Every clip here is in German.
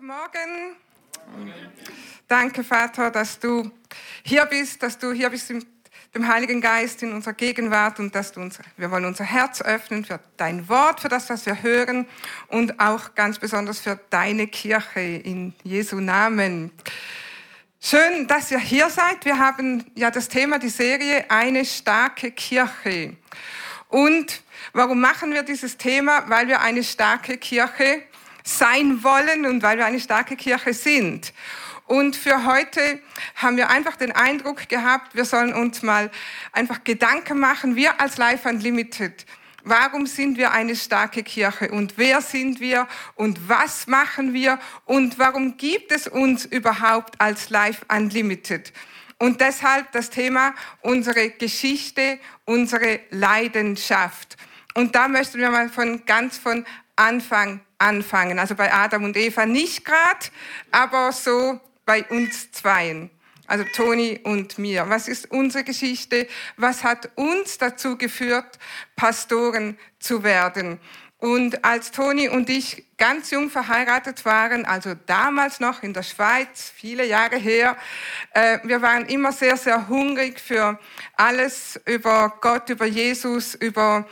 Guten Morgen. Danke, Vater, dass du hier bist, dass du hier bist mit dem Heiligen Geist in unserer Gegenwart und dass du uns, wir wollen unser Herz öffnen für dein Wort, für das, was wir hören und auch ganz besonders für deine Kirche in Jesu Namen. Schön, dass ihr hier seid. Wir haben ja das Thema, die Serie Eine starke Kirche. Und warum machen wir dieses Thema? Weil wir eine starke Kirche sein wollen und weil wir eine starke Kirche sind. Und für heute haben wir einfach den Eindruck gehabt, wir sollen uns mal einfach Gedanken machen, wir als Life Unlimited. Warum sind wir eine starke Kirche und wer sind wir und was machen wir und warum gibt es uns überhaupt als Life Unlimited? Und deshalb das Thema unsere Geschichte, unsere Leidenschaft. Und da möchten wir mal von ganz von Anfang anfangen. Also bei Adam und Eva nicht gerade, aber so bei uns zweien. Also Toni und mir. Was ist unsere Geschichte? Was hat uns dazu geführt, Pastoren zu werden? Und als Toni und ich ganz jung verheiratet waren, also damals noch in der Schweiz, viele Jahre her, äh, wir waren immer sehr, sehr hungrig für alles über Gott, über Jesus, über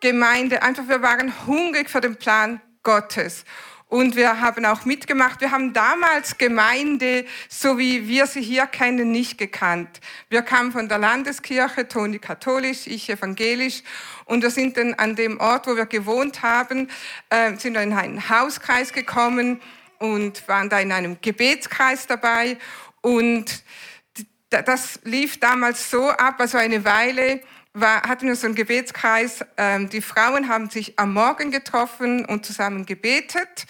Gemeinde. Einfach, wir waren hungrig für den Plan Gottes. Und wir haben auch mitgemacht. Wir haben damals Gemeinde, so wie wir sie hier kennen, nicht gekannt. Wir kamen von der Landeskirche, Toni katholisch, ich evangelisch. Und wir sind dann an dem Ort, wo wir gewohnt haben, äh, sind in einen Hauskreis gekommen und waren da in einem Gebetskreis dabei. Und das lief damals so ab, also eine Weile, war, hatten wir so einen Gebetskreis. Ähm, die Frauen haben sich am Morgen getroffen und zusammen gebetet.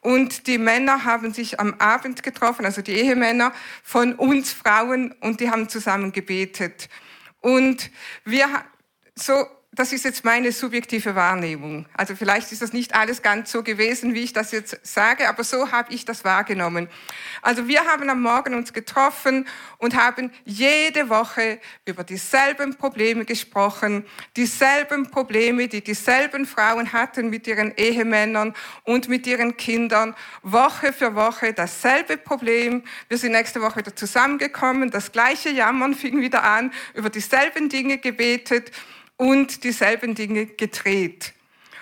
Und die Männer haben sich am Abend getroffen, also die Ehemänner von uns Frauen, und die haben zusammen gebetet. Und wir, so das ist jetzt meine subjektive Wahrnehmung. Also vielleicht ist das nicht alles ganz so gewesen, wie ich das jetzt sage, aber so habe ich das wahrgenommen. Also wir haben am Morgen uns getroffen und haben jede Woche über dieselben Probleme gesprochen, dieselben Probleme, die dieselben Frauen hatten mit ihren Ehemännern und mit ihren Kindern, Woche für Woche dasselbe Problem. Wir sind nächste Woche wieder zusammengekommen, das gleiche Jammern fing wieder an, über dieselben Dinge gebetet und dieselben Dinge gedreht.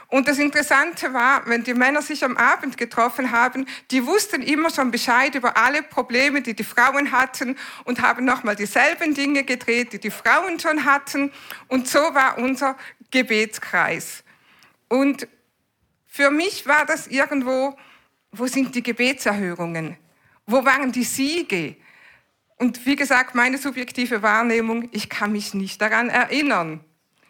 Und das Interessante war, wenn die Männer sich am Abend getroffen haben, die wussten immer schon Bescheid über alle Probleme, die die Frauen hatten und haben nochmal dieselben Dinge gedreht, die die Frauen schon hatten. Und so war unser Gebetskreis. Und für mich war das irgendwo, wo sind die Gebetserhörungen? Wo waren die Siege? Und wie gesagt, meine subjektive Wahrnehmung, ich kann mich nicht daran erinnern.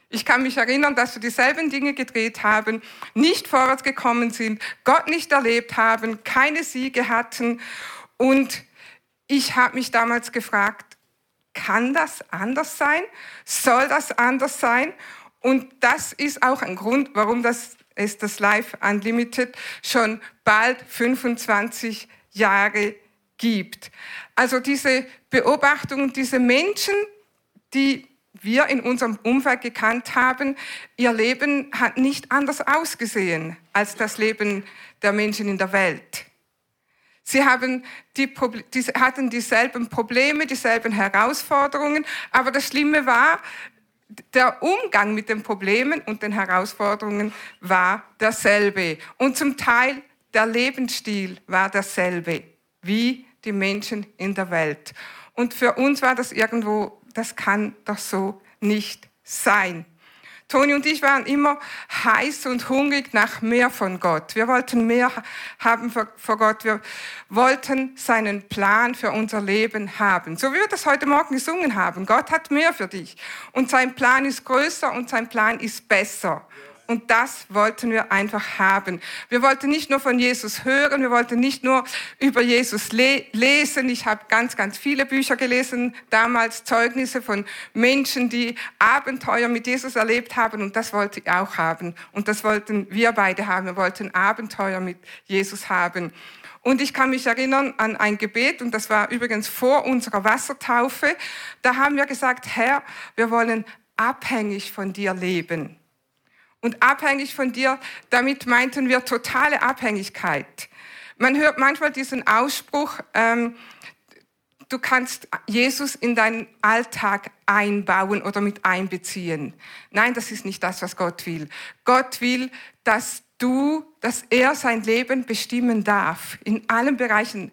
Ich kann mich erinnern, dass wir dieselben Dinge gedreht haben, nicht vorwärts gekommen sind, Gott nicht erlebt haben, keine Siege hatten. Und ich habe mich damals gefragt, kann das anders sein? Soll das anders sein? Und das ist auch ein Grund, warum das ist das Life Unlimited schon bald 25 Jahre gibt. Also diese Beobachtung, diese Menschen, die wir in unserem Umfeld gekannt haben, ihr Leben hat nicht anders ausgesehen als das Leben der Menschen in der Welt. Sie haben die, die, hatten dieselben Probleme, dieselben Herausforderungen, aber das Schlimme war, der Umgang mit den Problemen und den Herausforderungen war derselbe. Und zum Teil der Lebensstil war derselbe wie die Menschen in der Welt. Und für uns war das irgendwo das kann doch so nicht sein. Toni und ich waren immer heiß und hungrig nach mehr von Gott. Wir wollten mehr haben vor Gott. Wir wollten seinen Plan für unser Leben haben. So wie wir das heute Morgen gesungen haben. Gott hat mehr für dich. Und sein Plan ist größer und sein Plan ist besser. Und das wollten wir einfach haben. Wir wollten nicht nur von Jesus hören, wir wollten nicht nur über Jesus le lesen. Ich habe ganz, ganz viele Bücher gelesen, damals Zeugnisse von Menschen, die Abenteuer mit Jesus erlebt haben. Und das wollte ich auch haben. Und das wollten wir beide haben. Wir wollten Abenteuer mit Jesus haben. Und ich kann mich erinnern an ein Gebet, und das war übrigens vor unserer Wassertaufe. Da haben wir gesagt, Herr, wir wollen abhängig von dir leben und abhängig von dir, damit meinten wir totale Abhängigkeit. Man hört manchmal diesen Ausspruch, ähm, du kannst Jesus in deinen Alltag einbauen oder mit einbeziehen. Nein, das ist nicht das, was Gott will. Gott will, dass du, dass er sein Leben bestimmen darf in allen Bereichen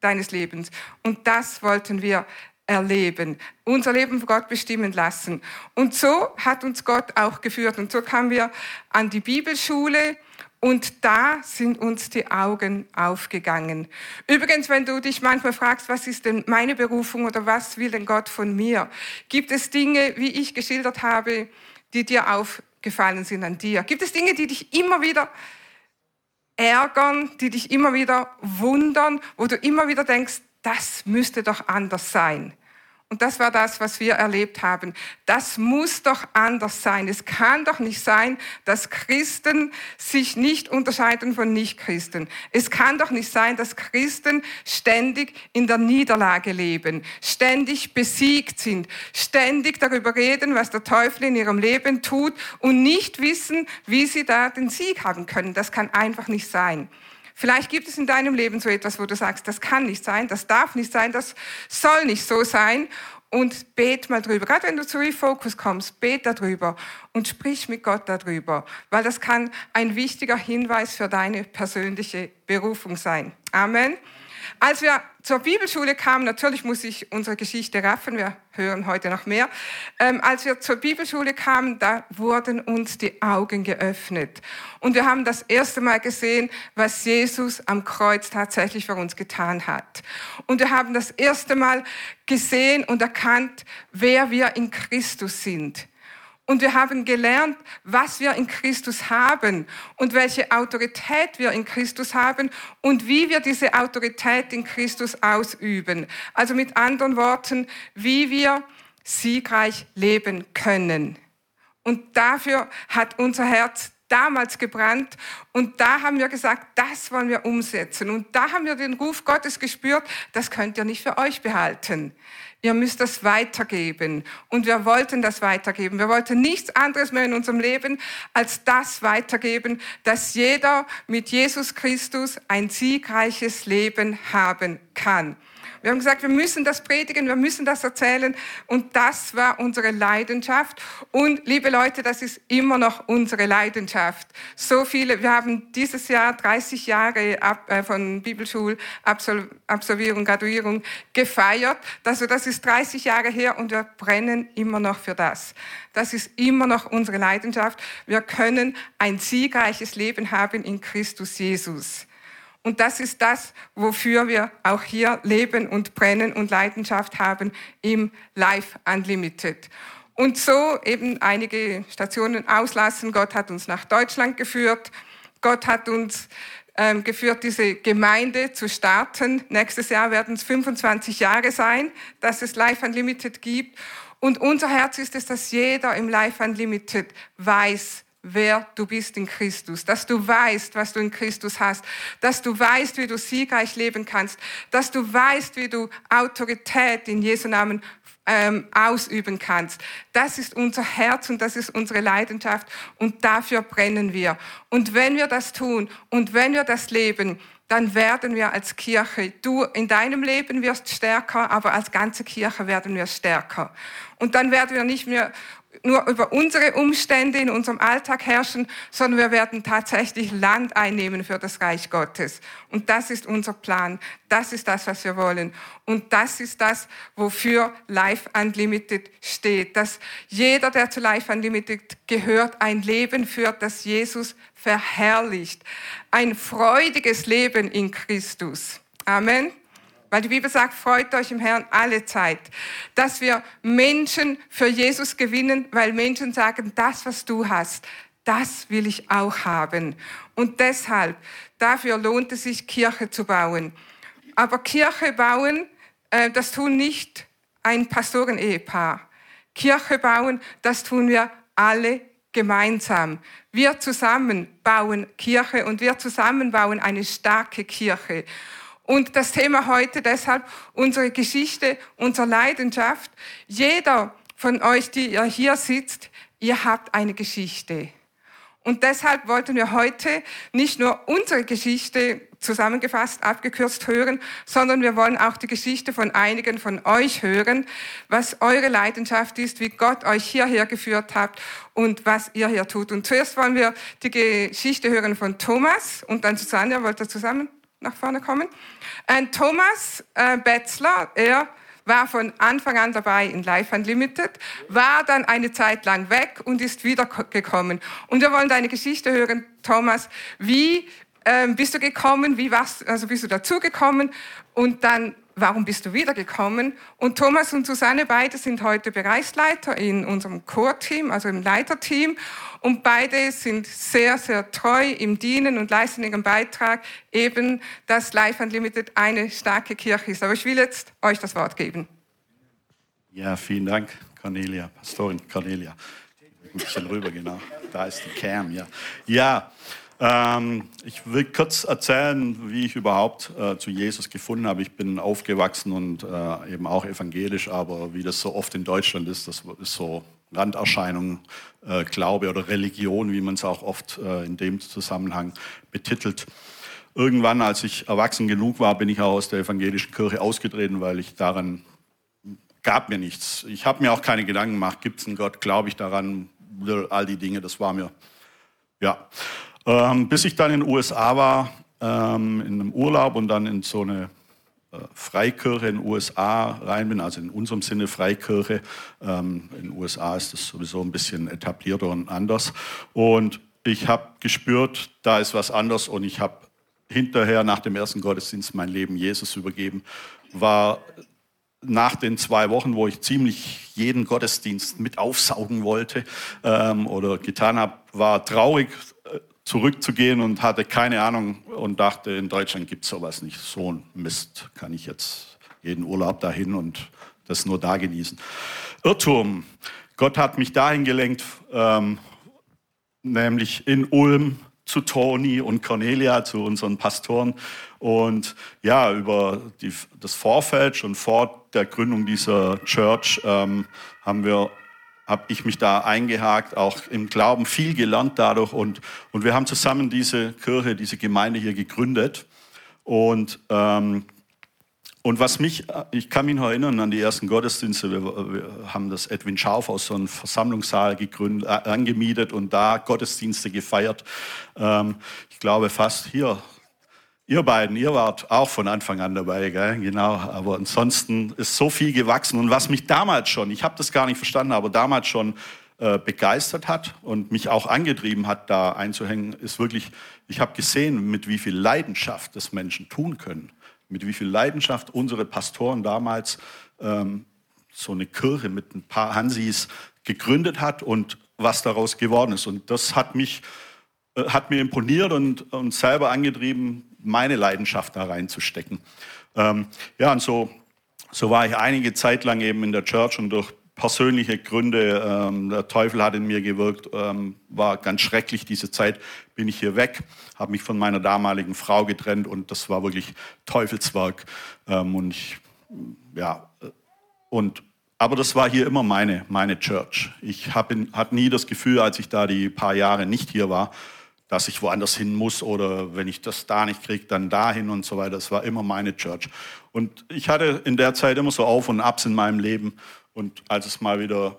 deines Lebens. Und das wollten wir erleben, unser Leben von Gott bestimmen lassen. Und so hat uns Gott auch geführt. Und so kamen wir an die Bibelschule und da sind uns die Augen aufgegangen. Übrigens, wenn du dich manchmal fragst, was ist denn meine Berufung oder was will denn Gott von mir, gibt es Dinge, wie ich geschildert habe, die dir aufgefallen sind an dir? Gibt es Dinge, die dich immer wieder ärgern, die dich immer wieder wundern, wo du immer wieder denkst, das müsste doch anders sein. Und das war das, was wir erlebt haben. Das muss doch anders sein. Es kann doch nicht sein, dass Christen sich nicht unterscheiden von Nichtchristen. Es kann doch nicht sein, dass Christen ständig in der Niederlage leben, ständig besiegt sind, ständig darüber reden, was der Teufel in ihrem Leben tut und nicht wissen, wie sie da den Sieg haben können. Das kann einfach nicht sein. Vielleicht gibt es in deinem Leben so etwas, wo du sagst, das kann nicht sein, das darf nicht sein, das soll nicht so sein. Und bet mal drüber. Gerade wenn du zu Refocus kommst, bet darüber und sprich mit Gott darüber, weil das kann ein wichtiger Hinweis für deine persönliche Berufung sein. Amen. Als wir zur Bibelschule kamen, natürlich muss ich unsere Geschichte raffen, wir hören heute noch mehr. Ähm, als wir zur Bibelschule kamen, da wurden uns die Augen geöffnet. Und wir haben das erste Mal gesehen, was Jesus am Kreuz tatsächlich für uns getan hat. Und wir haben das erste Mal gesehen und erkannt, wer wir in Christus sind. Und wir haben gelernt, was wir in Christus haben und welche Autorität wir in Christus haben und wie wir diese Autorität in Christus ausüben. Also mit anderen Worten, wie wir siegreich leben können. Und dafür hat unser Herz damals gebrannt und da haben wir gesagt, das wollen wir umsetzen. Und da haben wir den Ruf Gottes gespürt, das könnt ihr nicht für euch behalten. Ihr müsst das weitergeben. Und wir wollten das weitergeben. Wir wollten nichts anderes mehr in unserem Leben als das weitergeben, dass jeder mit Jesus Christus ein siegreiches Leben haben kann. Wir haben gesagt, wir müssen das predigen, wir müssen das erzählen. Und das war unsere Leidenschaft. Und liebe Leute, das ist immer noch unsere Leidenschaft. So viele, wir haben dieses Jahr 30 Jahre äh, von Bibelschulabsolvierung, Graduierung gefeiert. Also das ist 30 Jahre her und wir brennen immer noch für das. Das ist immer noch unsere Leidenschaft. Wir können ein siegreiches Leben haben in Christus Jesus. Und das ist das, wofür wir auch hier leben und brennen und Leidenschaft haben im Life Unlimited. Und so eben einige Stationen auslassen. Gott hat uns nach Deutschland geführt. Gott hat uns ähm, geführt, diese Gemeinde zu starten. Nächstes Jahr werden es 25 Jahre sein, dass es Life Unlimited gibt. Und unser Herz ist es, dass jeder im Life Unlimited weiß, wer du bist in Christus, dass du weißt, was du in Christus hast, dass du weißt, wie du siegreich leben kannst, dass du weißt, wie du Autorität in Jesu Namen ähm, ausüben kannst. Das ist unser Herz und das ist unsere Leidenschaft und dafür brennen wir. Und wenn wir das tun und wenn wir das leben, dann werden wir als Kirche, du in deinem Leben wirst stärker, aber als ganze Kirche werden wir stärker. Und dann werden wir nicht mehr nur über unsere Umstände in unserem Alltag herrschen, sondern wir werden tatsächlich Land einnehmen für das Reich Gottes. Und das ist unser Plan. Das ist das, was wir wollen. Und das ist das, wofür Life Unlimited steht. Dass jeder, der zu Life Unlimited gehört, ein Leben führt, das Jesus verherrlicht. Ein freudiges Leben in Christus. Amen. Weil die Bibel sagt, freut euch im Herrn alle Zeit. Dass wir Menschen für Jesus gewinnen, weil Menschen sagen, das, was du hast, das will ich auch haben. Und deshalb, dafür lohnt es sich, Kirche zu bauen. Aber Kirche bauen, äh, das tun nicht ein Pastoren-Ehepaar. Kirche bauen, das tun wir alle gemeinsam. Wir zusammen bauen Kirche und wir zusammen bauen eine starke Kirche. Und das Thema heute deshalb unsere Geschichte, unsere Leidenschaft. Jeder von euch, die ihr hier sitzt, ihr habt eine Geschichte. Und deshalb wollten wir heute nicht nur unsere Geschichte zusammengefasst, abgekürzt hören, sondern wir wollen auch die Geschichte von einigen von euch hören, was eure Leidenschaft ist, wie Gott euch hierher geführt hat und was ihr hier tut. Und zuerst wollen wir die Geschichte hören von Thomas und dann Susanne, wollt ihr zusammen nach vorne kommen? Und Thomas äh, Betzler, er war von Anfang an dabei in Life Unlimited, war dann eine Zeit lang weg und ist wiedergekommen. Und wir wollen deine Geschichte hören, Thomas. Wie ähm, bist du gekommen? Wie warst, also bist du dazugekommen? Und dann, warum bist du wiedergekommen? Und Thomas und Susanne, beide sind heute Bereichsleiter in unserem Core-Team, also im Leiterteam. Und beide sind sehr, sehr treu im Dienen und leisten ihren Beitrag, eben, dass Life Unlimited eine starke Kirche ist. Aber ich will jetzt euch das Wort geben. Ja, vielen Dank, Cornelia, Pastorin Cornelia. Ein bisschen rüber, genau. Da ist die Cam, ja. Ja, ähm, ich will kurz erzählen, wie ich überhaupt äh, zu Jesus gefunden habe. Ich bin aufgewachsen und äh, eben auch evangelisch, aber wie das so oft in Deutschland ist, das ist so Randerscheinung, äh, Glaube oder Religion, wie man es auch oft äh, in dem Zusammenhang betitelt. Irgendwann, als ich erwachsen genug war, bin ich auch aus der evangelischen Kirche ausgetreten, weil ich daran gab mir nichts. Ich habe mir auch keine Gedanken gemacht, gibt es einen Gott, glaube ich daran, all die Dinge, das war mir, ja. Ähm, bis ich dann in den USA war, ähm, in einem Urlaub und dann in so eine äh, Freikirche in den USA rein bin, also in unserem Sinne Freikirche. Ähm, in den USA ist das sowieso ein bisschen etablierter und anders. Und ich habe gespürt, da ist was anders und ich habe hinterher nach dem ersten Gottesdienst mein Leben Jesus übergeben. War nach den zwei Wochen, wo ich ziemlich jeden Gottesdienst mit aufsaugen wollte ähm, oder getan habe, war traurig, zurückzugehen und hatte keine Ahnung und dachte, in Deutschland gibt es sowas nicht. So ein Mist kann ich jetzt jeden Urlaub dahin und das nur da genießen. Irrtum. Gott hat mich dahin gelenkt, ähm, nämlich in Ulm zu Toni und Cornelia, zu unseren Pastoren. Und ja, über die, das Vorfeld, schon vor der Gründung dieser Church, ähm, haben wir habe ich mich da eingehakt, auch im Glauben viel gelernt dadurch. Und, und wir haben zusammen diese Kirche, diese Gemeinde hier gegründet. Und, ähm, und was mich, ich kann mich noch erinnern an die ersten Gottesdienste, wir, wir haben das Edwin Schauf aus so einem Versammlungssaal gegründet, äh, angemietet und da Gottesdienste gefeiert. Ähm, ich glaube fast hier Ihr beiden, ihr wart auch von Anfang an dabei, gell? genau. Aber ansonsten ist so viel gewachsen. Und was mich damals schon, ich habe das gar nicht verstanden, aber damals schon äh, begeistert hat und mich auch angetrieben hat, da einzuhängen, ist wirklich, ich habe gesehen, mit wie viel Leidenschaft das Menschen tun können. Mit wie viel Leidenschaft unsere Pastoren damals ähm, so eine Kirche mit ein paar Hansis gegründet hat und was daraus geworden ist. Und das hat mich, äh, hat mir imponiert und, und selber angetrieben, meine Leidenschaft da reinzustecken. Ähm, ja, und so, so war ich einige Zeit lang eben in der Church und durch persönliche Gründe, ähm, der Teufel hat in mir gewirkt, ähm, war ganz schrecklich diese Zeit, bin ich hier weg, habe mich von meiner damaligen Frau getrennt und das war wirklich Teufelswerk. Ähm, und ich, ja, und aber das war hier immer meine, meine Church. Ich hatte nie das Gefühl, als ich da die paar Jahre nicht hier war, dass ich woanders hin muss oder wenn ich das da nicht kriege, dann dahin und so weiter. Das war immer meine Church. Und ich hatte in der Zeit immer so Auf und Abs in meinem Leben. Und als es mal wieder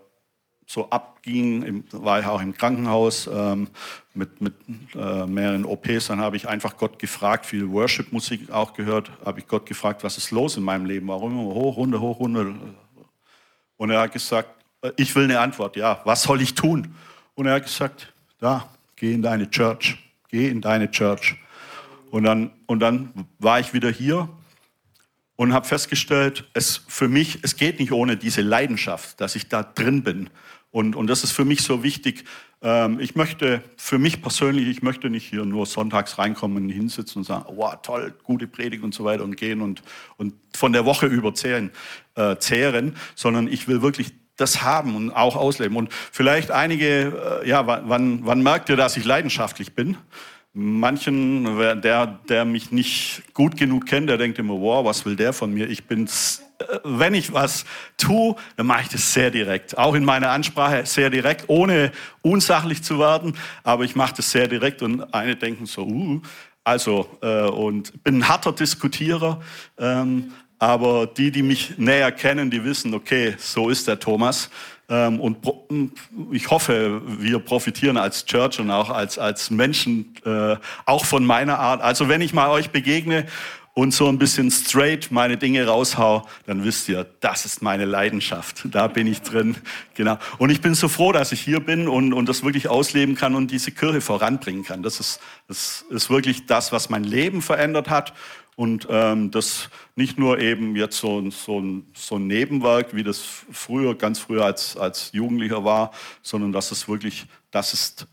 so abging, war ich auch im Krankenhaus ähm, mit, mit äh, mehreren OPs. Dann habe ich einfach Gott gefragt, viel Worship-Musik auch gehört, habe ich Gott gefragt, was ist los in meinem Leben? Warum immer hoch, runter, hoch, runter? Und er hat gesagt, äh, ich will eine Antwort, ja, was soll ich tun? Und er hat gesagt, da, geh in deine Church, geh in deine Church. Und dann, und dann war ich wieder hier und habe festgestellt, es für mich, es geht nicht ohne diese Leidenschaft, dass ich da drin bin. Und, und das ist für mich so wichtig. Ähm, ich möchte, für mich persönlich, ich möchte nicht hier nur sonntags reinkommen und hinsitzen und sagen, wow, toll, gute Predigt und so weiter und gehen und, und von der Woche über zehren, äh, zehren, sondern ich will wirklich das haben und auch ausleben. Und vielleicht einige, äh, ja, wann, wann merkt ihr, dass ich leidenschaftlich bin? Manchen, der, der mich nicht gut genug kennt, der denkt immer, wow, was will der von mir? Ich bin wenn ich was tue, dann mache ich das sehr direkt. Auch in meiner Ansprache sehr direkt, ohne unsachlich zu werden. Aber ich mache das sehr direkt und eine denken so, uh, also, äh, und bin ein harter Diskutierer. Ähm, aber die, die mich näher kennen, die wissen, okay, so ist der Thomas. Ähm, und ich hoffe, wir profitieren als Church und auch als, als Menschen äh, auch von meiner Art. Also wenn ich mal euch begegne und so ein bisschen straight meine Dinge raushau, dann wisst ihr, das ist meine Leidenschaft. Da bin ich drin. Genau. Und ich bin so froh, dass ich hier bin und, und das wirklich ausleben kann und diese Kirche voranbringen kann. Das ist, das ist wirklich das, was mein Leben verändert hat. Und ähm, das nicht nur eben jetzt so, so, so ein Nebenwerk, wie das früher, ganz früher als, als Jugendlicher war, sondern dass es wirklich, das ist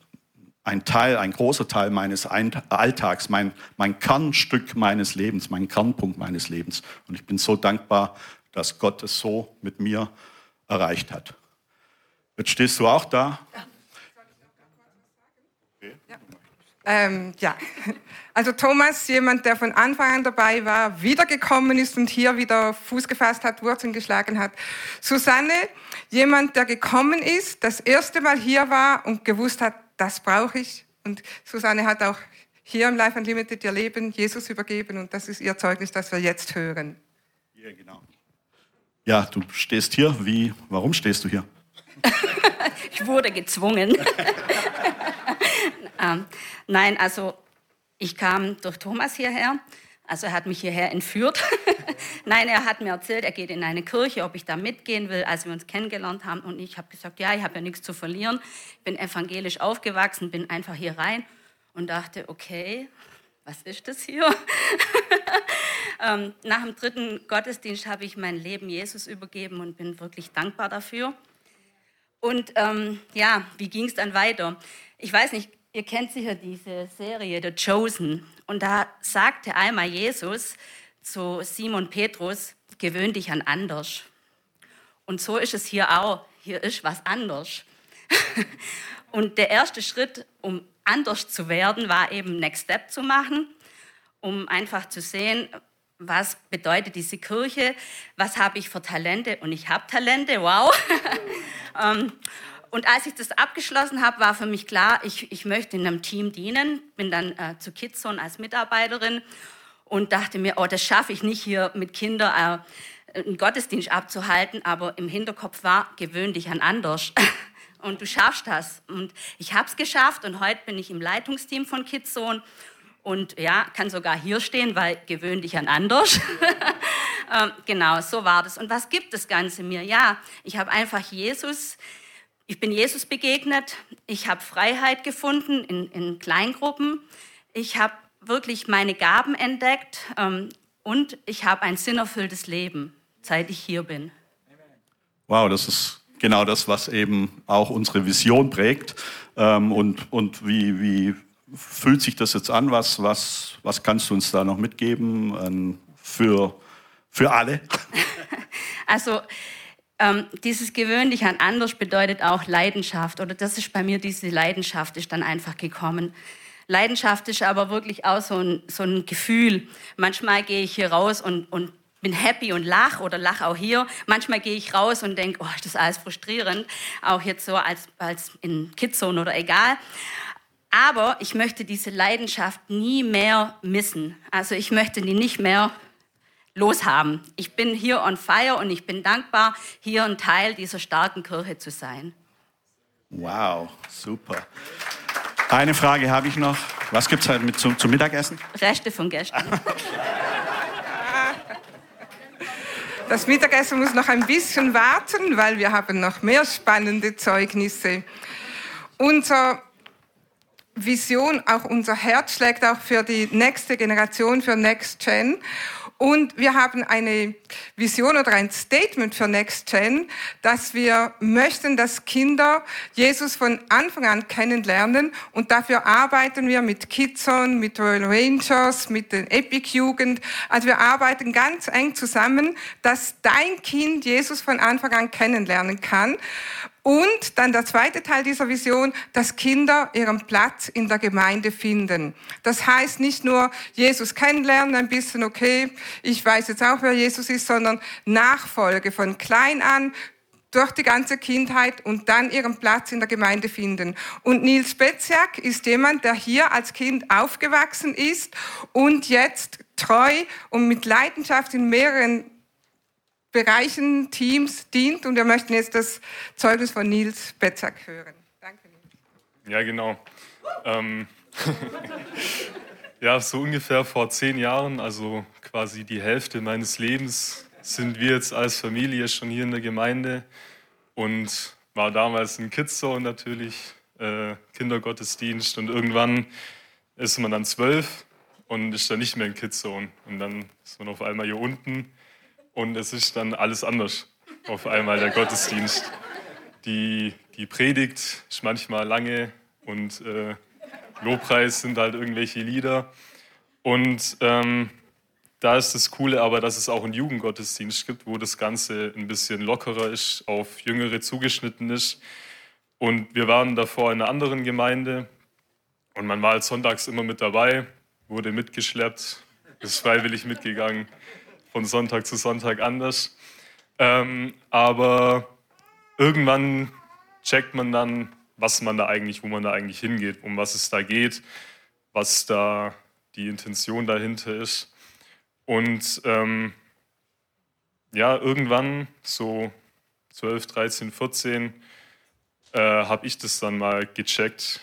ein Teil, ein großer Teil meines Alltags, mein, mein Kernstück meines Lebens, mein Kernpunkt meines Lebens. Und ich bin so dankbar, dass Gott es so mit mir erreicht hat. Jetzt stehst du auch da. Ähm, ja. Also Thomas, jemand, der von Anfang an dabei war, wiedergekommen ist und hier wieder Fuß gefasst hat, Wurzeln geschlagen hat. Susanne, jemand, der gekommen ist, das erste Mal hier war und gewusst hat, das brauche ich. Und Susanne hat auch hier im Life Unlimited ihr Leben Jesus übergeben und das ist ihr Zeugnis, das wir jetzt hören. Ja, genau. Ja, du stehst hier. Wie, warum stehst du hier? ich wurde gezwungen. ähm, nein, also ich kam durch Thomas hierher. Also er hat mich hierher entführt. Nein, er hat mir erzählt, er geht in eine Kirche, ob ich da mitgehen will, als wir uns kennengelernt haben. Und ich habe gesagt, ja, ich habe ja nichts zu verlieren. Bin evangelisch aufgewachsen, bin einfach hier rein und dachte, okay, was ist das hier? ähm, nach dem dritten Gottesdienst habe ich mein Leben Jesus übergeben und bin wirklich dankbar dafür. Und ähm, ja, wie ging es dann weiter? Ich weiß nicht, ihr kennt sicher diese Serie The Chosen. Und da sagte einmal Jesus, zu Simon Petrus, gewöhn dich an anders. Und so ist es hier auch. Hier ist was anders. Und der erste Schritt, um anders zu werden, war eben Next Step zu machen, um einfach zu sehen, was bedeutet diese Kirche, was habe ich für Talente und ich habe Talente, wow. Und als ich das abgeschlossen habe, war für mich klar, ich, ich möchte in einem Team dienen, bin dann äh, zu Kidzone als Mitarbeiterin und dachte mir, oh, das schaffe ich nicht hier mit Kindern äh, einen Gottesdienst abzuhalten, aber im Hinterkopf war, gewöhn dich an anders. Und du schaffst das. Und ich habe es geschafft und heute bin ich im Leitungsteam von Kidzone und ja, kann sogar hier stehen, weil gewöhn dich an anders. ähm, genau, so war das. Und was gibt das Ganze mir? Ja, ich habe einfach Jesus, ich bin Jesus begegnet, ich habe Freiheit gefunden in, in Kleingruppen, ich habe wirklich meine Gaben entdeckt ähm, und ich habe ein sinnerfülltes Leben, seit ich hier bin. Wow, das ist genau das, was eben auch unsere Vision prägt. Ähm, und und wie, wie fühlt sich das jetzt an? Was, was, was kannst du uns da noch mitgeben ähm, für, für alle? also ähm, dieses gewöhnlich an anders bedeutet auch Leidenschaft. Oder das ist bei mir, diese Leidenschaft ist dann einfach gekommen. Leidenschaft ist aber wirklich auch so ein, so ein Gefühl. Manchmal gehe ich hier raus und, und bin happy und lach oder lach auch hier. Manchmal gehe ich raus und denke, oh, das ist alles frustrierend, auch jetzt so als, als in Kidzone oder egal. Aber ich möchte diese Leidenschaft nie mehr missen. Also ich möchte die nicht mehr loshaben. Ich bin hier on fire und ich bin dankbar, hier ein Teil dieser starken Kirche zu sein. Wow, super. Eine Frage habe ich noch. Was gibt es heute mit zum, zum Mittagessen? Reste von gestern. Das Mittagessen muss noch ein bisschen warten, weil wir haben noch mehr spannende Zeugnisse. Unser Vision, auch unser Herz schlägt auch für die nächste Generation, für Next Gen. Und wir haben eine Vision oder ein Statement für Next Gen, dass wir möchten, dass Kinder Jesus von Anfang an kennenlernen. Und dafür arbeiten wir mit Kidzone, mit Royal Rangers, mit den Epic Jugend. Also wir arbeiten ganz eng zusammen, dass dein Kind Jesus von Anfang an kennenlernen kann. Und dann der zweite Teil dieser Vision, dass Kinder ihren Platz in der Gemeinde finden. Das heißt nicht nur Jesus kennenlernen, ein bisschen, okay, ich weiß jetzt auch, wer Jesus ist, sondern Nachfolge von klein an durch die ganze Kindheit und dann ihren Platz in der Gemeinde finden. Und Nils Betziak ist jemand, der hier als Kind aufgewachsen ist und jetzt treu und mit Leidenschaft in mehreren Bereichen, Teams dient. Und wir möchten jetzt das Zeugnis von Nils Betziak hören. Danke, Nils. Ja, genau. Ähm, ja, so ungefähr vor zehn Jahren, also quasi die Hälfte meines Lebens, sind wir jetzt als Familie schon hier in der Gemeinde und war damals in Kidzone natürlich, äh, Kindergottesdienst und irgendwann ist man dann zwölf und ist dann nicht mehr in Kidzone und dann ist man auf einmal hier unten und es ist dann alles anders auf einmal der Gottesdienst. Die, die Predigt ist manchmal lange und äh, Lobpreis sind halt irgendwelche Lieder und ähm, da ist das Coole aber, dass es auch einen Jugendgottesdienst gibt, wo das Ganze ein bisschen lockerer ist, auf Jüngere zugeschnitten ist. Und wir waren davor in einer anderen Gemeinde und man war halt sonntags immer mit dabei, wurde mitgeschleppt, ist freiwillig mitgegangen, von Sonntag zu Sonntag anders. Ähm, aber irgendwann checkt man dann, was man da eigentlich, wo man da eigentlich hingeht, um was es da geht, was da die Intention dahinter ist. Und ähm, ja, irgendwann, so 12, 13, 14, äh, habe ich das dann mal gecheckt,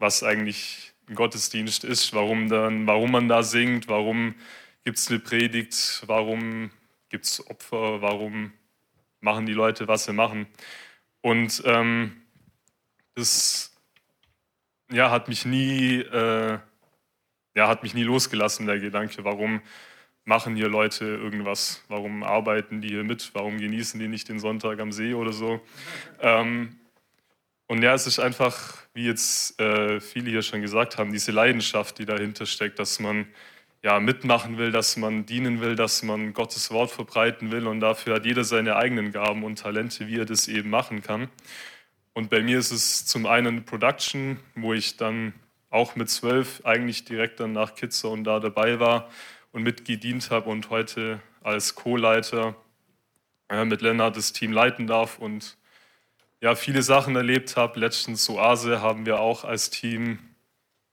was eigentlich ein Gottesdienst ist, warum, dann, warum man da singt, warum gibt es eine Predigt, warum gibt es Opfer, warum machen die Leute, was sie machen. Und ähm, das ja, hat mich nie, äh, ja, hat mich nie losgelassen, der Gedanke, warum machen hier Leute irgendwas? Warum arbeiten die hier mit? Warum genießen die nicht den Sonntag am See oder so? Ähm, und ja, es ist einfach, wie jetzt äh, viele hier schon gesagt haben, diese Leidenschaft, die dahinter steckt, dass man ja mitmachen will, dass man dienen will, dass man Gottes Wort verbreiten will und dafür hat jeder seine eigenen Gaben und Talente, wie er das eben machen kann. Und bei mir ist es zum einen Production, wo ich dann auch mit zwölf eigentlich direkt dann nach Kitzer und da dabei war und mitgedient habe und heute als Co-Leiter mit Lennart das Team leiten darf und ja, viele Sachen erlebt habe. Letztens Oase haben wir auch als Team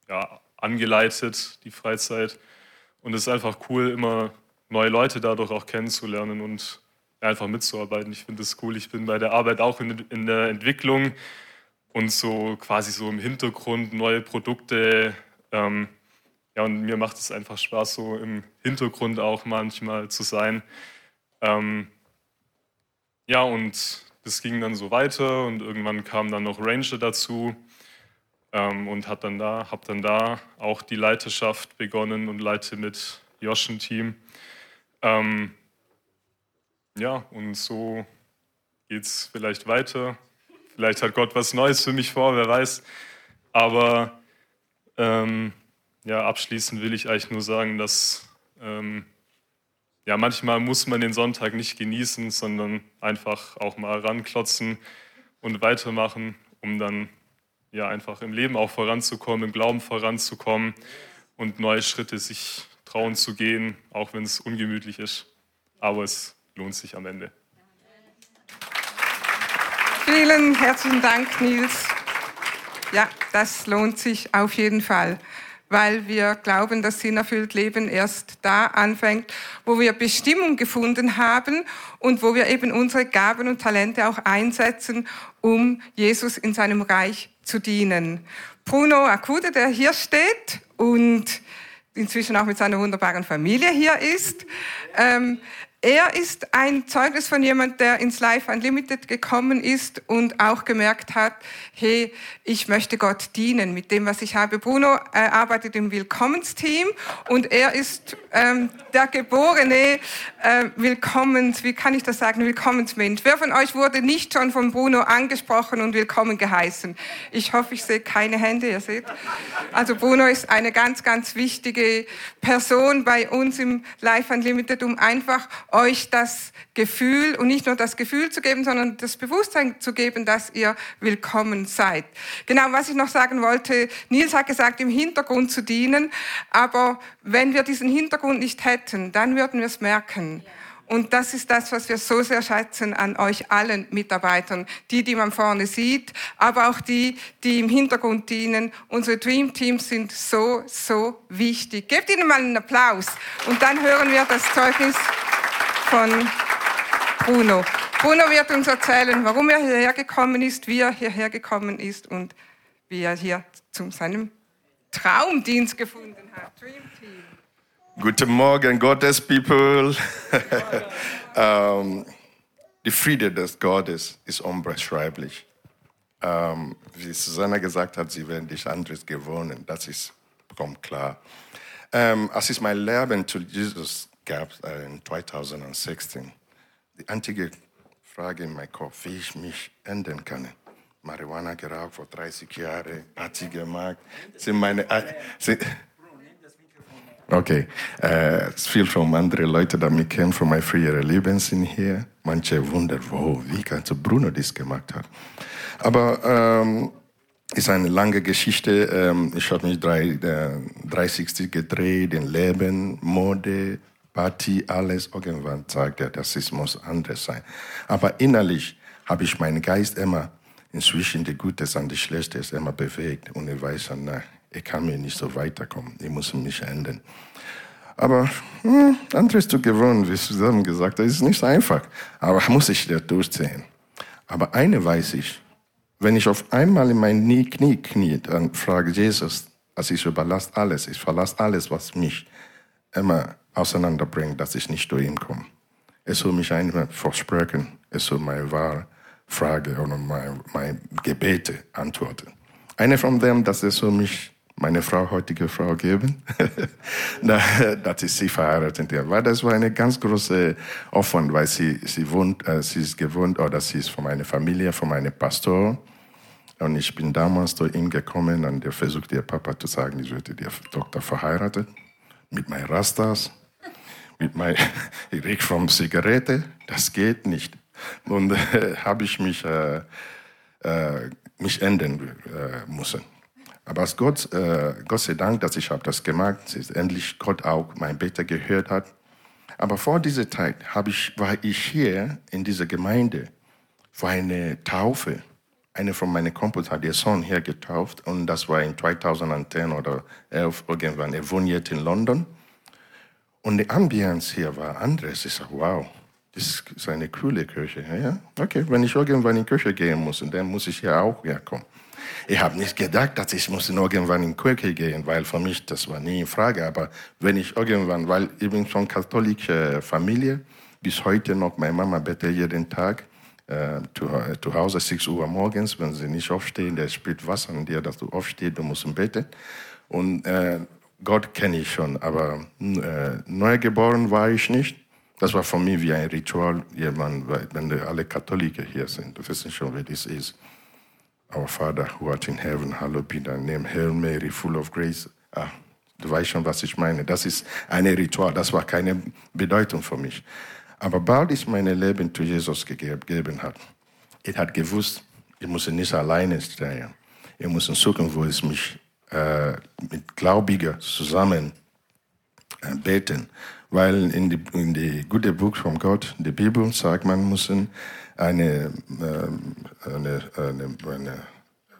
ja, angeleitet, die Freizeit. Und es ist einfach cool, immer neue Leute dadurch auch kennenzulernen und einfach mitzuarbeiten. Ich finde es cool. Ich bin bei der Arbeit auch in, in, der Entwicklung und so quasi so im Hintergrund neue Produkte ähm, ja, und mir macht es einfach Spaß, so im Hintergrund auch manchmal zu sein. Ähm, ja, und das ging dann so weiter und irgendwann kam dann noch Ranger dazu ähm, und hat dann da, habe dann da auch die Leiterschaft begonnen und leite mit Josh ein Team. Ähm, ja, und so geht es vielleicht weiter. Vielleicht hat Gott was Neues für mich vor, wer weiß. Aber ähm, ja, abschließend will ich eigentlich nur sagen, dass ähm, ja, manchmal muss man den Sonntag nicht genießen, sondern einfach auch mal ranklotzen und weitermachen, um dann ja einfach im Leben auch voranzukommen, im Glauben voranzukommen und neue Schritte sich trauen zu gehen, auch wenn es ungemütlich ist. Aber es lohnt sich am Ende. Vielen herzlichen Dank, Nils. Ja, das lohnt sich auf jeden Fall weil wir glauben, dass sinnerfüllt Leben erst da anfängt, wo wir Bestimmung gefunden haben und wo wir eben unsere Gaben und Talente auch einsetzen, um Jesus in seinem Reich zu dienen. Bruno Akude, der hier steht und inzwischen auch mit seiner wunderbaren Familie hier ist, ähm, er ist ein Zeugnis von jemand, der ins Life Unlimited gekommen ist und auch gemerkt hat, hey, ich möchte Gott dienen mit dem, was ich habe. Bruno äh, arbeitet im Willkommensteam und er ist ähm, der geborene äh, Willkommens, wie kann ich das sagen, Willkommensmensch. Wer von euch wurde nicht schon von Bruno angesprochen und willkommen geheißen? Ich hoffe, ich sehe keine Hände, ihr seht. Also Bruno ist eine ganz, ganz wichtige Person bei uns im Life Unlimited, um einfach euch das Gefühl und nicht nur das Gefühl zu geben, sondern das Bewusstsein zu geben, dass ihr willkommen seid. Genau, was ich noch sagen wollte, Nils hat gesagt, im Hintergrund zu dienen, aber wenn wir diesen Hintergrund nicht hätten, dann würden wir es merken. Und das ist das, was wir so sehr schätzen an euch allen Mitarbeitern. Die, die man vorne sieht, aber auch die, die im Hintergrund dienen. Unsere Dream Teams sind so, so wichtig. Gebt ihnen mal einen Applaus. Und dann hören wir das Zeugnis von Bruno. Bruno wird uns erzählen, warum er hierher gekommen ist, wie er hierher gekommen ist und wie er hier zu seinem Traumdienst gefunden hat. Dream Team. Guten Morgen, Gottes People. ähm, die Friede des Gottes ist unbeschreiblich. Ähm, wie Susanna gesagt hat, sie werden dich anderes gewohnen. Das ist, kommt klar. Ähm, als ich mein Leben zu Jesus gab äh, in 2016, die einzige Frage in meinem Kopf, wie ich mich ändern kann. Marihuana geraucht vor 30 Jahren, Party gemacht, sind meine, äh, sind, Okay. Äh, viel von anderen Leuten, die mich kennen von meinem früheren Leben, sind hier. Manche wundern, wow, wie kannst du Bruno das gemacht haben. Aber ähm, ist eine lange Geschichte. Ähm, ich habe mich drei, äh, 360 gedreht, in Leben, Mode, Party, alles. Irgendwann sagt er, das ist, muss anders sein. Aber innerlich habe ich meinen Geist immer inzwischen die Gutes und die Schlechtes immer bewegt. Und ich weiß, na, ich kann mir nicht so weiterkommen, ich muss mich ändern. Aber hm, anderes zu gewöhnen, wie zusammen gesagt, das ist nicht so einfach. Aber muss ich da durchziehen. Aber eine weiß ich, wenn ich auf einmal in mein Knie knie, dann frage Jesus, also ich überlasse alles, ich verlasse alles, was mich immer auseinanderbringt, dass ich nicht durch ihn komme. Es soll mich einmal versprechen, es soll meine wahre Frage oder meine, meine Gebete antworten. Eine von dem, dass es soll mich meine Frau, heutige Frau geben, dass ich sie verheiratet habe. Weil das war eine ganz große Aufwand, weil sie, sie wohnt, äh, sie ist gewohnt, oder sie ist von meiner Familie, von meinem Pastor. Und ich bin damals zu ihm gekommen und er versuchte ihr Papa zu sagen, ich würde die Tochter verheiratet. Mit meinen Rastas, mit meinem, ich rieche vom Zigarette, das geht nicht. Und äh, habe ich mich, äh, äh, mich ändern äh, müssen. Aber Gott, äh, Gott sei Dank, dass ich habe das gemacht, dass endlich Gott auch mein Bete gehört hat. Aber vor dieser Zeit ich, war ich hier in dieser Gemeinde für eine Taufe. Eine von meinen Kumpels hat ihr Sohn hier getauft und das war in 2010 oder 11 irgendwann. Er wohnt jetzt in London. Und die Ambiance hier war anders. Ich sage, wow, das ist eine coole Kirche. Ja, okay, wenn ich irgendwann in die Kirche gehen muss, dann muss ich hier auch herkommen. Ich habe nicht gedacht, dass ich muss irgendwann in die Kirche gehen, weil für mich das war nie in Frage. Aber wenn ich irgendwann, weil ich bin von katholischer Familie, bis heute noch, meine Mama betet jeden Tag äh, zu, äh, zu Hause 6 Uhr morgens, wenn sie nicht aufstehen, der spielt Wasser an dir, dass du aufstehst, du musst beten. Und äh, Gott kenne ich schon, aber äh, neugeboren war ich nicht. Das war für mich wie ein Ritual, jemand, wenn alle Katholiken hier sind. Du wissen schon, wie das ist. Our Father who art in heaven, hallowed be thy name. Hail Mary, full of grace. Ah, du weißt schon, was ich meine. Das ist ein Ritual, das war keine Bedeutung für mich. Aber bald ich mein Leben zu Jesus gegeben hat, ich hat gewusst, ich muss nicht alleine stehen. Ich muss suchen, wo es mich äh, mit Gläubigen zusammen äh, beten. Weil in die, in die gute Buch von Gott, die Bibel, sagt man, müssen eine, ähm, eine, eine, eine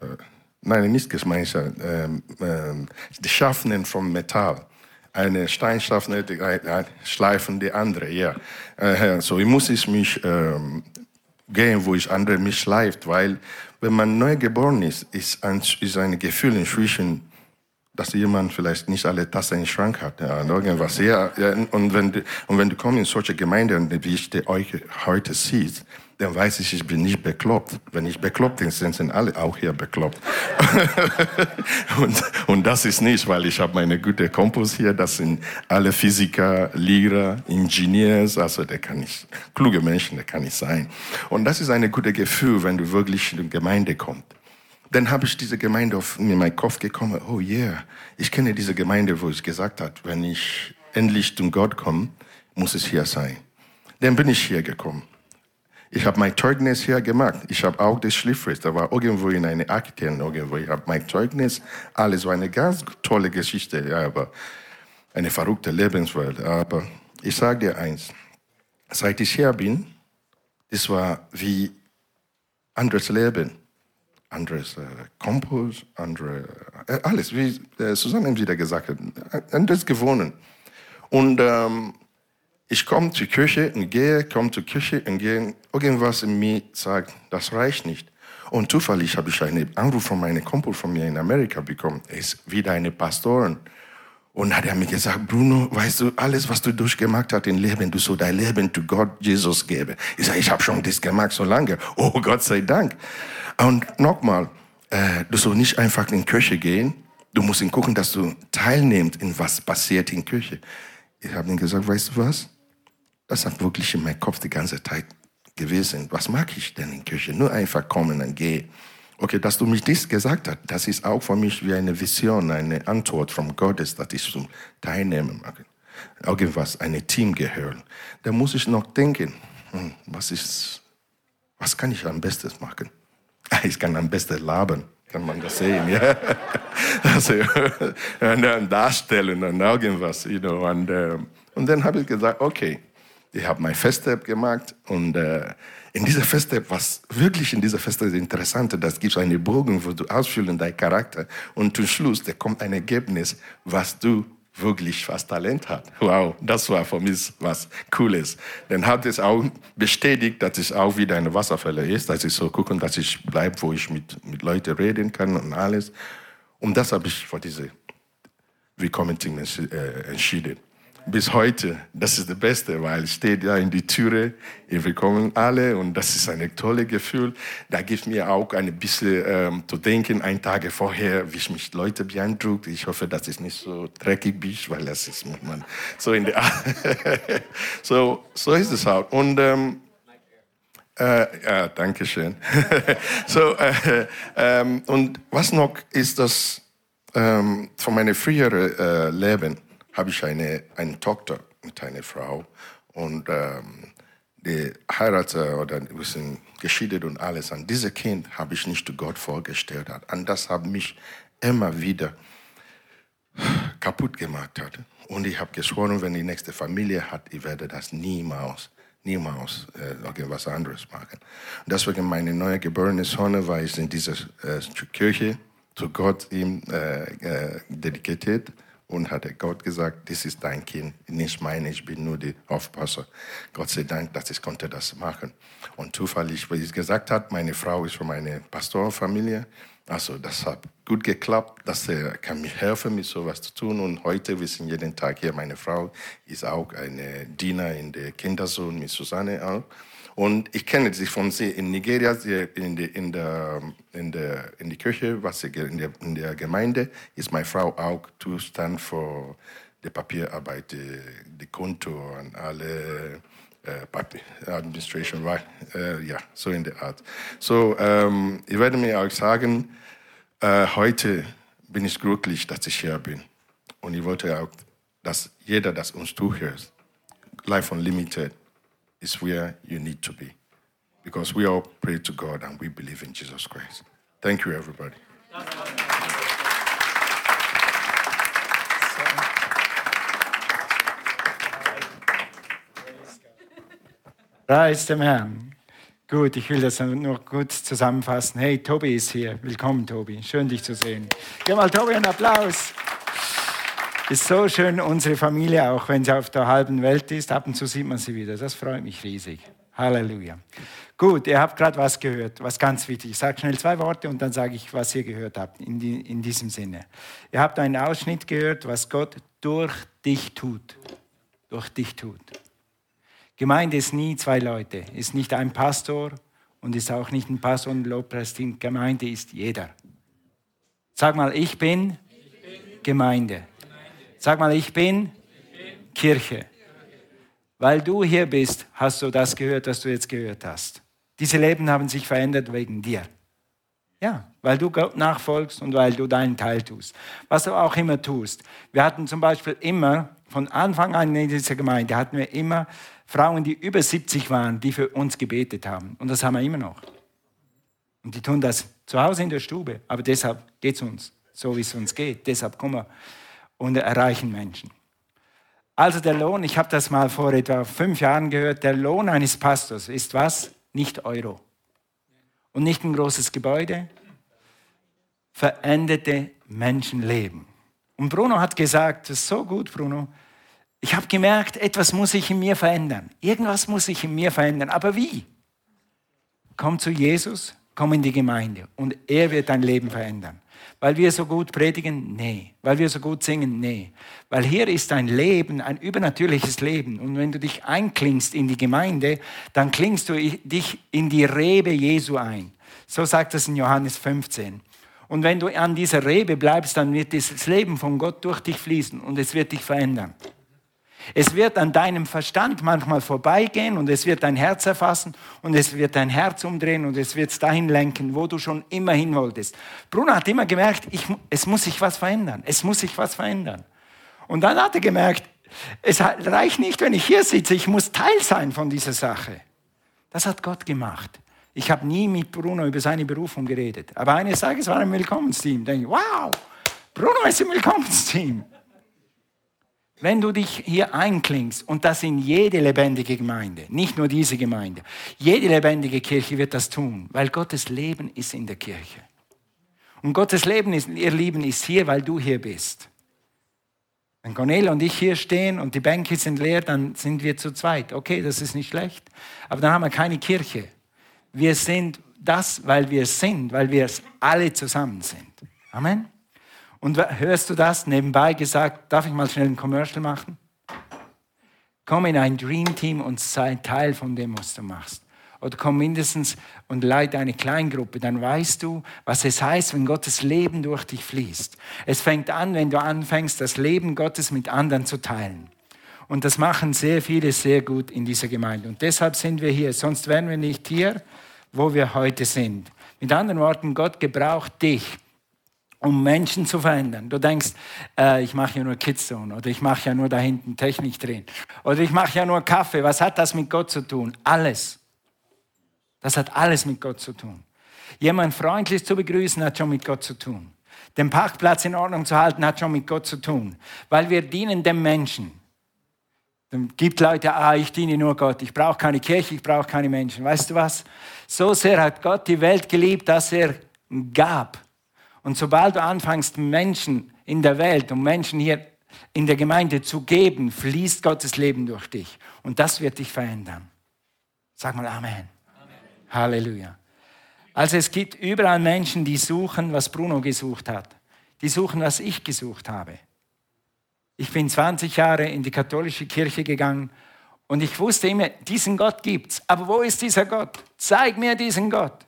äh, nein, nicht Gemeinschaft, ähm, ähm, die Schaffenden vom Metall. Eine Steinschaffende, die schleifen die andere, ja. Äh, so ich muss ich mich ähm, gehen, wo ich andere mich schleift, weil wenn man neu geboren ist, ist ein, ist ein Gefühl inzwischen dass jemand vielleicht nicht alle Tassen im Schrank hat. Ja, irgendwas. Ja, ja, und, wenn du, und wenn du kommst in solche Gemeinden, wie ich die euch heute siehst, dann weiß ich, ich bin nicht bekloppt. Wenn ich bekloppt bin, sind alle auch hier bekloppt. und, und das ist nicht, weil ich habe meine gute Kompos hier, das sind alle Physiker, Lehrer, Ingenieurs, also der kann ich, kluge Menschen, der kann ich sein. Und das ist ein gutes Gefühl, wenn du wirklich in die Gemeinde kommst. Dann habe ich diese Gemeinde auf in meinen Kopf gekommen, oh yeah, ich kenne diese Gemeinde, wo ich gesagt habe, wenn ich endlich zum Gott komme, muss es hier sein. Dann bin ich hier gekommen. Ich habe mein Zeugnis hier gemacht. Ich habe auch das Schriftfest. Da war irgendwo in einer Akte irgendwo. Ich habe mein Zeugnis, alles war eine ganz tolle Geschichte, ja, aber eine verrückte Lebenswelt. Aber ich sage dir eins: Seit ich hier bin, das war wie anderes Leben, anderes äh, Kompos, andere äh, alles, wie äh, Susanne wieder gesagt hat, anderes gewonnen. Und ähm, ich komme zur Kirche und gehe, komme zur Kirche und gehe. Irgendwas in mir sagt, das reicht nicht. Und zufällig habe ich einen Anruf von meinem Kumpel von mir in Amerika bekommen. Er ist wieder eine Pastorin. Und hat er mir gesagt, Bruno, weißt du, alles, was du durchgemacht hast im Leben, du sollst dein Leben zu Gott, Jesus geben. Ich sage, ich habe schon das gemacht so lange. Oh, Gott sei Dank. Und nochmal, äh, du sollst nicht einfach in die Kirche gehen. Du musst gucken, dass du teilnimmst in was passiert in der Kirche. Ich habe ihm gesagt, weißt du was? Das hat wirklich in meinem Kopf die ganze Zeit gewesen. Was mag ich denn in Kirche? Nur einfach kommen und gehen. Okay, dass du mich dies gesagt hast, das ist auch für mich wie eine Vision, eine Antwort von Gottes, dass ich zum Teilnehmen mag. Irgendwas, ein Team gehören. Da muss ich noch denken, hm, was ist, was kann ich am besten machen? Ich kann am besten laben, kann man das sehen, ja. Also, und dann darstellen und irgendwas, you know. Und, uh, und dann habe ich gesagt, okay, ich habe mein Feststep gemacht und äh, in dieser Feststep, was wirklich in dieser Feststep ist interessant, das gibt einen Bogen, wo du ausfüllen deinen Charakter und zum Schluss, da kommt ein Ergebnis, was du wirklich was Talent hat. Wow, das war für mich was Cooles. Dann hat es auch bestätigt, dass es auch wieder eine Wasserfälle ist, dass ich so gucken, dass ich bleibe, wo ich mit, mit Leuten reden kann und alles. Und das habe ich für diese Willkommen-Team äh, entschieden bis heute, das ist das Beste, weil ich stehe da in die Türe, wir kommen alle und das ist ein tolles Gefühl. Da gibt mir auch ein bisschen ähm, zu denken, ein Tag vorher, wie ich mich Leute beeindruckt. Ich hoffe, dass ich nicht so dreckig bin, weil das ist man so in der so so ist es auch. Und ähm, äh, ja, danke schön. so äh, ähm, und was noch ist das ähm, von meinem früheren äh, Leben? Habe ich eine, eine Tochter mit einer Frau und ähm, die heiratete oder wir sind geschieden und alles. Und dieses Kind habe ich nicht Gott vorgestellt. Und das hat mich immer wieder kaputt gemacht. Hat. Und ich habe geschworen, wenn die nächste Familie hat, ich werde das niemals, niemals äh, irgendwas anderes machen. Und deswegen meine neue geborene Sohn war ich in dieser äh, Kirche zu Gott ihm äh, äh dedikiert und hat Gott gesagt, das ist dein Kind, nicht meine, ich bin nur der Aufpasser. Gott sei Dank, dass ich konnte das machen. Und zufällig, wie ich gesagt habe, meine Frau ist von einer Pastorfamilie. Also das hat gut geklappt, dass er kann mir helfen, mit sowas zu tun. Und heute, wir sind jeden Tag hier. Meine Frau ist auch eine Diener in der Kindersohn mit Susanne auch. Und ich kenne sie von sie in Nigeria, in, die, in, der, in, der, in der Kirche, was in der, in der Gemeinde, ist meine Frau auch Zustand für die Papierarbeit, die, die Konto und alle äh, Administration, äh, ja, so in der Art. So, ähm, ich werde mir auch sagen, äh, heute bin ich glücklich, dass ich hier bin. Und ich wollte auch, dass jeder, das uns zuhört, Life Unlimited, is where you need to be. Because we all pray to God and we believe in Jesus Christ. Thank you, everybody. Preis dem Herrn. Gut, ich will das noch kurz zusammenfassen. Hey, Tobi ist hier. Willkommen, Tobi. Schön, dich zu sehen. Gib mal Tobi einen Applaus. Ist so schön, unsere Familie, auch wenn sie auf der halben Welt ist, ab und zu sieht man sie wieder. Das freut mich riesig. Halleluja. Gut, ihr habt gerade was gehört, was ganz wichtig. Ich sage schnell zwei Worte und dann sage ich, was ihr gehört habt, in, die, in diesem Sinne. Ihr habt einen Ausschnitt gehört, was Gott durch dich tut. Durch dich tut. Gemeinde ist nie zwei Leute, ist nicht ein Pastor und ist auch nicht ein Pastor und Lobpreisteam. Gemeinde ist jeder. Sag mal, ich bin, ich bin Gemeinde. Sag mal, ich bin, Kirche. Weil du hier bist, hast du das gehört, was du jetzt gehört hast. Diese Leben haben sich verändert wegen dir. Ja, weil du Gott nachfolgst und weil du deinen Teil tust. Was du auch immer tust. Wir hatten zum Beispiel immer, von Anfang an in dieser Gemeinde, hatten wir immer Frauen, die über 70 waren, die für uns gebetet haben. Und das haben wir immer noch. Und die tun das zu Hause in der Stube. Aber deshalb geht es uns so, wie es uns geht. Deshalb kommen wir und erreichen Menschen. Also der Lohn, ich habe das mal vor etwa fünf Jahren gehört, der Lohn eines Pastors ist was? Nicht Euro und nicht ein großes Gebäude, veränderte Menschenleben. Und Bruno hat gesagt, das ist so gut, Bruno, ich habe gemerkt, etwas muss sich in mir verändern. Irgendwas muss sich in mir verändern. Aber wie? Komm zu Jesus, komm in die Gemeinde und er wird dein Leben verändern. Weil wir so gut predigen? Nee. Weil wir so gut singen? Nee. Weil hier ist ein Leben, ein übernatürliches Leben. Und wenn du dich einklingst in die Gemeinde, dann klingst du dich in die Rebe Jesu ein. So sagt es in Johannes 15. Und wenn du an dieser Rebe bleibst, dann wird dieses Leben von Gott durch dich fließen und es wird dich verändern. Es wird an deinem Verstand manchmal vorbeigehen und es wird dein Herz erfassen und es wird dein Herz umdrehen und es wird es dahin lenken, wo du schon immer hin wolltest. Bruno hat immer gemerkt, ich, es muss sich was verändern. Es muss sich was verändern. Und dann hat er gemerkt, es reicht nicht, wenn ich hier sitze, ich muss Teil sein von dieser Sache. Das hat Gott gemacht. Ich habe nie mit Bruno über seine Berufung geredet. Aber eines Tages war er im Willkommensteam. Denke ich, wow, Bruno ist im Willkommensteam. Wenn du dich hier einklingst, und das in jede lebendige Gemeinde, nicht nur diese Gemeinde, jede lebendige Kirche wird das tun, weil Gottes Leben ist in der Kirche. Und Gottes Leben, ist, ihr Lieben, ist hier, weil du hier bist. Wenn Cornelia und ich hier stehen und die Bänke sind leer, dann sind wir zu zweit. Okay, das ist nicht schlecht. Aber dann haben wir keine Kirche. Wir sind das, weil wir sind, weil wir alle zusammen sind. Amen. Und hörst du das nebenbei gesagt, darf ich mal schnell ein Commercial machen? Komm in ein Dream Team und sei Teil von dem, was du machst. Oder komm mindestens und leite eine Kleingruppe, dann weißt du, was es heißt, wenn Gottes Leben durch dich fließt. Es fängt an, wenn du anfängst, das Leben Gottes mit anderen zu teilen. Und das machen sehr viele sehr gut in dieser Gemeinde. Und deshalb sind wir hier. Sonst wären wir nicht hier, wo wir heute sind. Mit anderen Worten, Gott gebraucht dich um Menschen zu verändern. Du denkst, äh, ich mache ja nur Kidzone oder ich mache ja nur da hinten Technik drehen oder ich mache ja nur Kaffee. Was hat das mit Gott zu tun? Alles. Das hat alles mit Gott zu tun. Jemand freundlich zu begrüßen hat schon mit Gott zu tun. Den Parkplatz in Ordnung zu halten hat schon mit Gott zu tun, weil wir dienen dem Menschen. Dann gibt Leute, ah, ich diene nur Gott, ich brauche keine Kirche, ich brauche keine Menschen. Weißt du was? So sehr hat Gott die Welt geliebt, dass er gab und sobald du anfängst, Menschen in der Welt und Menschen hier in der Gemeinde zu geben, fließt Gottes Leben durch dich. Und das wird dich verändern. Sag mal Amen. Amen. Halleluja. Also es gibt überall Menschen, die suchen, was Bruno gesucht hat. Die suchen, was ich gesucht habe. Ich bin 20 Jahre in die katholische Kirche gegangen und ich wusste immer, diesen Gott gibt's. Aber wo ist dieser Gott? Zeig mir diesen Gott.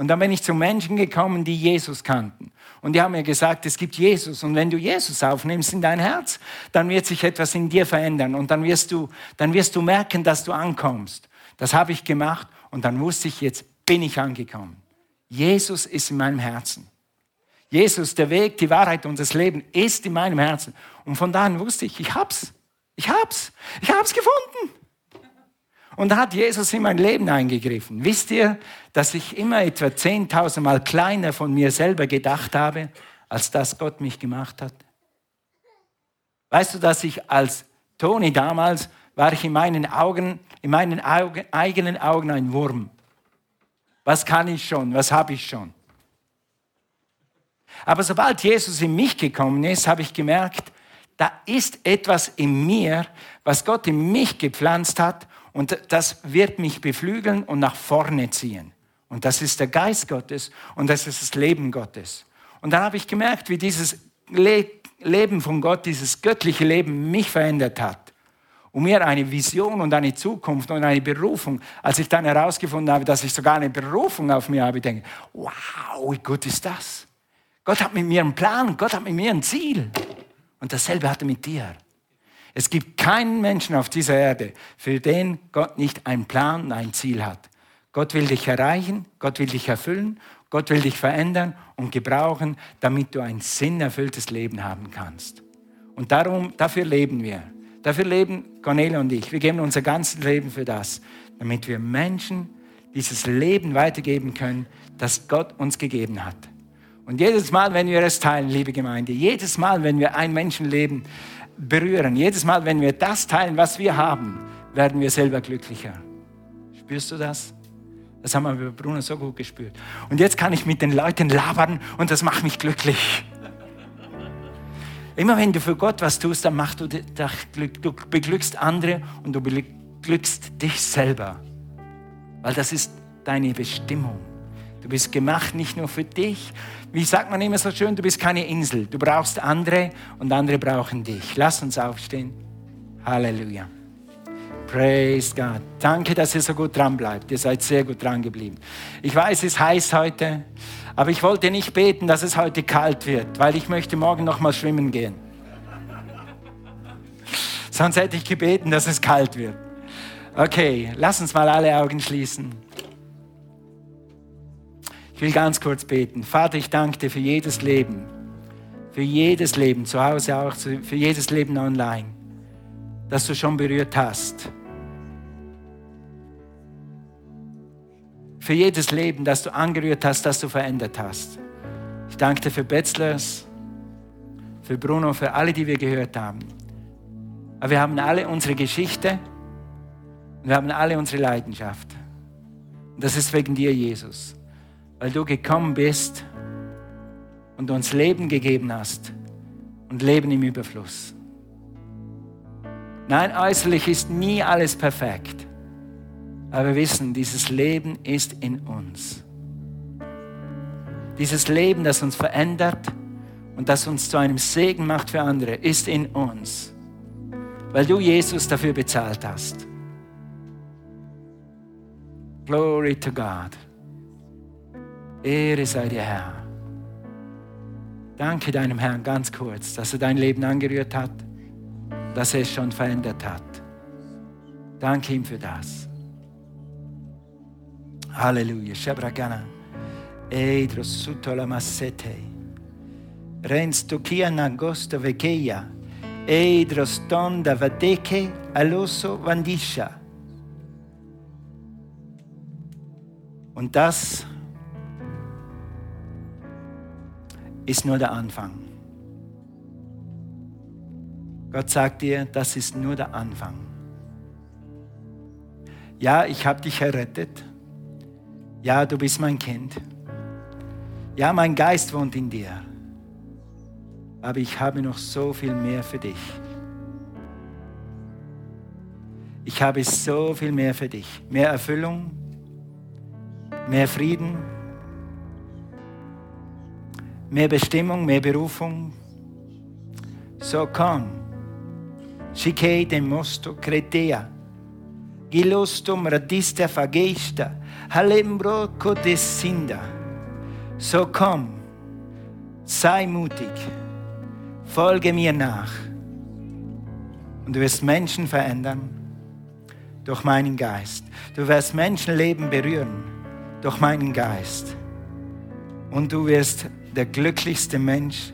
Und dann bin ich zu Menschen gekommen, die Jesus kannten. Und die haben mir gesagt, es gibt Jesus. Und wenn du Jesus aufnimmst in dein Herz, dann wird sich etwas in dir verändern. Und dann wirst du, dann wirst du merken, dass du ankommst. Das habe ich gemacht. Und dann wusste ich, jetzt bin ich angekommen. Jesus ist in meinem Herzen. Jesus, der Weg, die Wahrheit und das Leben ist in meinem Herzen. Und von da an wusste ich, ich hab's. Ich hab's. Ich hab's gefunden. Und da hat Jesus in mein Leben eingegriffen. Wisst ihr, dass ich immer etwa 10.000 Mal kleiner von mir selber gedacht habe, als dass Gott mich gemacht hat? Weißt du, dass ich als Toni damals war ich in meinen Augen, in meinen Augen, eigenen Augen ein Wurm. Was kann ich schon? Was habe ich schon? Aber sobald Jesus in mich gekommen ist, habe ich gemerkt, da ist etwas in mir, was Gott in mich gepflanzt hat und das wird mich beflügeln und nach vorne ziehen. Und das ist der Geist Gottes und das ist das Leben Gottes. Und dann habe ich gemerkt, wie dieses Le Leben von Gott, dieses göttliche Leben mich verändert hat. Und mir eine Vision und eine Zukunft und eine Berufung. Als ich dann herausgefunden habe, dass ich sogar eine Berufung auf mir habe, denke wow, wie gut ist das? Gott hat mit mir einen Plan, Gott hat mit mir ein Ziel. Und dasselbe hat er mit dir. Es gibt keinen Menschen auf dieser Erde, für den Gott nicht einen Plan ein Ziel hat. Gott will dich erreichen, Gott will dich erfüllen, Gott will dich verändern und gebrauchen, damit du ein sinnerfülltes Leben haben kannst. Und darum, dafür leben wir. Dafür leben Cornelia und ich. Wir geben unser ganzes Leben für das, damit wir Menschen dieses Leben weitergeben können, das Gott uns gegeben hat. Und jedes Mal, wenn wir es teilen, liebe Gemeinde, jedes Mal, wenn wir ein Menschenleben berühren, jedes Mal, wenn wir das teilen, was wir haben, werden wir selber glücklicher. Spürst du das? Das haben wir bei Bruno so gut gespürt. Und jetzt kann ich mit den Leuten labern und das macht mich glücklich. Immer wenn du für Gott was tust, dann machst du, du beglückst andere und du beglückst dich selber. Weil das ist deine Bestimmung. Du bist gemacht nicht nur für dich. Wie sagt man immer so schön, du bist keine Insel. Du brauchst andere und andere brauchen dich. Lass uns aufstehen. Halleluja. Praise God. Danke, dass ihr so gut dran bleibt. Ihr seid sehr gut dran geblieben. Ich weiß, es ist heiß heute, aber ich wollte nicht beten, dass es heute kalt wird, weil ich möchte morgen noch mal schwimmen gehen. Sonst hätte ich gebeten, dass es kalt wird. Okay, lass uns mal alle Augen schließen. Ich will ganz kurz beten. Vater, ich danke dir für jedes Leben, für jedes Leben, zu Hause auch, für jedes Leben online, das du schon berührt hast. Für jedes Leben, das du angerührt hast, das du verändert hast. Ich danke dir für Betzlers, für Bruno, für alle, die wir gehört haben. Aber wir haben alle unsere Geschichte und wir haben alle unsere Leidenschaft. Und das ist wegen dir, Jesus weil du gekommen bist und uns Leben gegeben hast und Leben im Überfluss. Nein, äußerlich ist nie alles perfekt, aber wir wissen, dieses Leben ist in uns. Dieses Leben, das uns verändert und das uns zu einem Segen macht für andere, ist in uns, weil du Jesus dafür bezahlt hast. Glory to God. Ehre sei dir, Herr. Danke deinem Herrn ganz kurz, dass er dein Leben angerührt hat, dass er es schon verändert hat. Danke ihm für das. Halleluja. Shabragana. Eidro sutto la massete. Rens tokia nagosto vekeia. Eidro stonda vadeke aloso vandisha. Und das ist nur der Anfang. Gott sagt dir, das ist nur der Anfang. Ja, ich habe dich errettet. Ja, du bist mein Kind. Ja, mein Geist wohnt in dir. Aber ich habe noch so viel mehr für dich. Ich habe so viel mehr für dich. Mehr Erfüllung, mehr Frieden, mehr Bestimmung, mehr Berufung. So komm. Shikei dem mosto cretea. Gilostum radista fagesta. Halembro codesinda. So komm. Sei mutig. Folge mir nach. Und du wirst Menschen verändern durch meinen Geist. Du wirst Menschenleben berühren durch meinen Geist. Und du wirst der glücklichste Mensch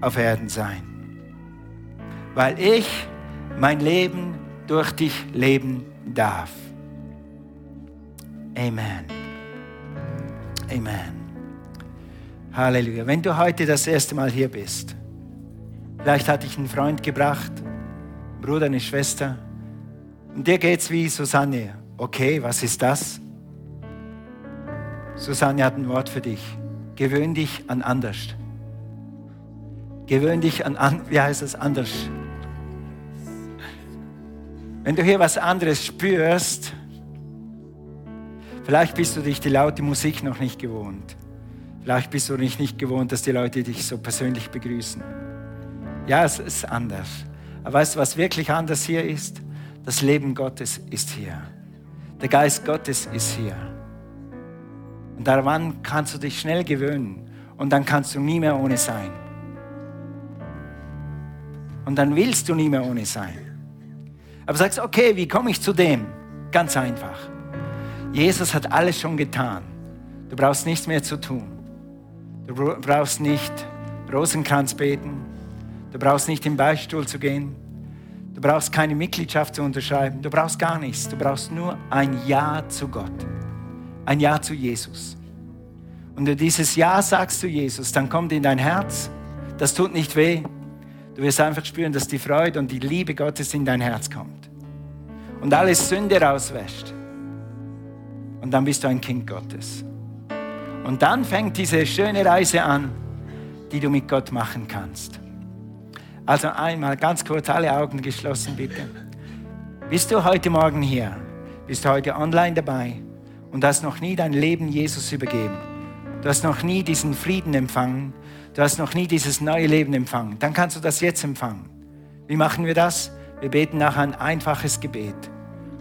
auf Erden sein. Weil ich mein Leben durch dich leben darf. Amen. Amen. Halleluja. Wenn du heute das erste Mal hier bist, vielleicht hat dich ein Freund gebracht, ein Bruder, eine Schwester, und dir geht's wie Susanne. Okay, was ist das? Susanne hat ein Wort für dich. Gewöhn dich an anders. Gewöhn dich an, an wie heißt es anders? Wenn du hier was anderes spürst, vielleicht bist du dich die laute Musik noch nicht gewohnt. Vielleicht bist du dich nicht gewohnt, dass die Leute dich so persönlich begrüßen. Ja, es ist anders. Aber weißt du, was wirklich anders hier ist? Das Leben Gottes ist hier. Der Geist Gottes ist hier. Und daran kannst du dich schnell gewöhnen. Und dann kannst du nie mehr ohne sein. Und dann willst du nie mehr ohne sein. Aber sagst, okay, wie komme ich zu dem? Ganz einfach. Jesus hat alles schon getan. Du brauchst nichts mehr zu tun. Du brauchst nicht Rosenkranz beten. Du brauchst nicht im Beistuhl zu gehen. Du brauchst keine Mitgliedschaft zu unterschreiben. Du brauchst gar nichts. Du brauchst nur ein Ja zu Gott. Ein Ja zu Jesus. Und du dieses Ja sagst zu Jesus, dann kommt in dein Herz. Das tut nicht weh. Du wirst einfach spüren, dass die Freude und die Liebe Gottes in dein Herz kommt. Und alles Sünde rauswäscht. Und dann bist du ein Kind Gottes. Und dann fängt diese schöne Reise an, die du mit Gott machen kannst. Also einmal ganz kurz alle Augen geschlossen, bitte. Bist du heute Morgen hier? Bist du heute online dabei und hast noch nie dein Leben Jesus übergeben? Du hast noch nie diesen Frieden empfangen? Du hast noch nie dieses neue Leben empfangen? Dann kannst du das jetzt empfangen. Wie machen wir das? Wir beten nachher ein einfaches Gebet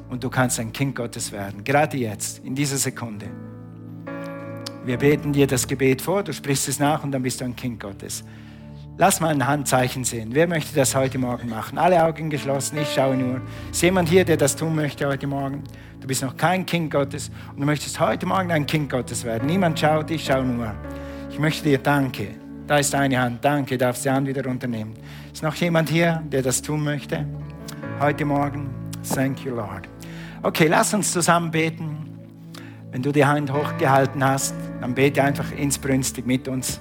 und du kannst ein Kind Gottes werden. Gerade jetzt, in dieser Sekunde. Wir beten dir das Gebet vor, du sprichst es nach und dann bist du ein Kind Gottes. Lass mal ein Handzeichen sehen. Wer möchte das heute Morgen machen? Alle Augen geschlossen, ich schaue nur. Ist jemand hier, der das tun möchte heute Morgen? Du bist noch kein Kind Gottes und du möchtest heute Morgen ein Kind Gottes werden. Niemand schaut, ich schaue nur. Ich möchte dir danke. Da ist eine Hand. Danke, darfst die Hand wieder runternehmen. Ist noch jemand hier, der das tun möchte? Heute Morgen? Thank you, Lord. Okay, lass uns zusammen beten. Wenn du die Hand hochgehalten hast, dann bete einfach insbrünstig mit uns.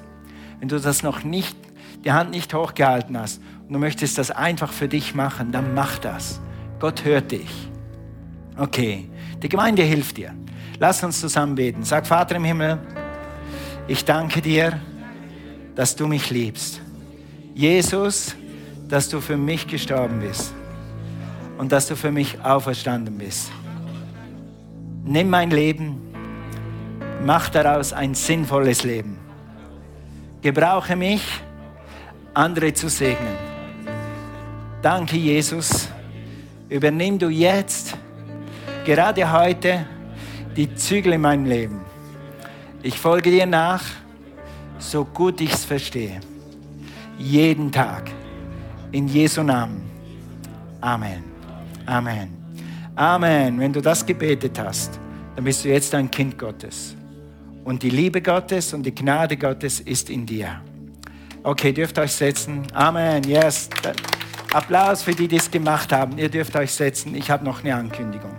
Wenn du das noch nicht die Hand nicht hochgehalten hast und du möchtest das einfach für dich machen, dann mach das. Gott hört dich. Okay, die Gemeinde hilft dir. Lass uns zusammen beten. Sag, Vater im Himmel, ich danke dir, dass du mich liebst. Jesus, dass du für mich gestorben bist und dass du für mich auferstanden bist. Nimm mein Leben, mach daraus ein sinnvolles Leben. Gebrauche mich, andere zu segnen. Danke, Jesus. Übernimm du jetzt, gerade heute, die Zügel in meinem Leben. Ich folge dir nach, so gut ich es verstehe. Jeden Tag. In Jesu Namen. Amen. Amen. Amen. Wenn du das gebetet hast, dann bist du jetzt ein Kind Gottes. Und die Liebe Gottes und die Gnade Gottes ist in dir. Okay, dürft euch setzen. Amen. Yes. Applaus für die, die es gemacht haben. Ihr dürft euch setzen. Ich habe noch eine Ankündigung.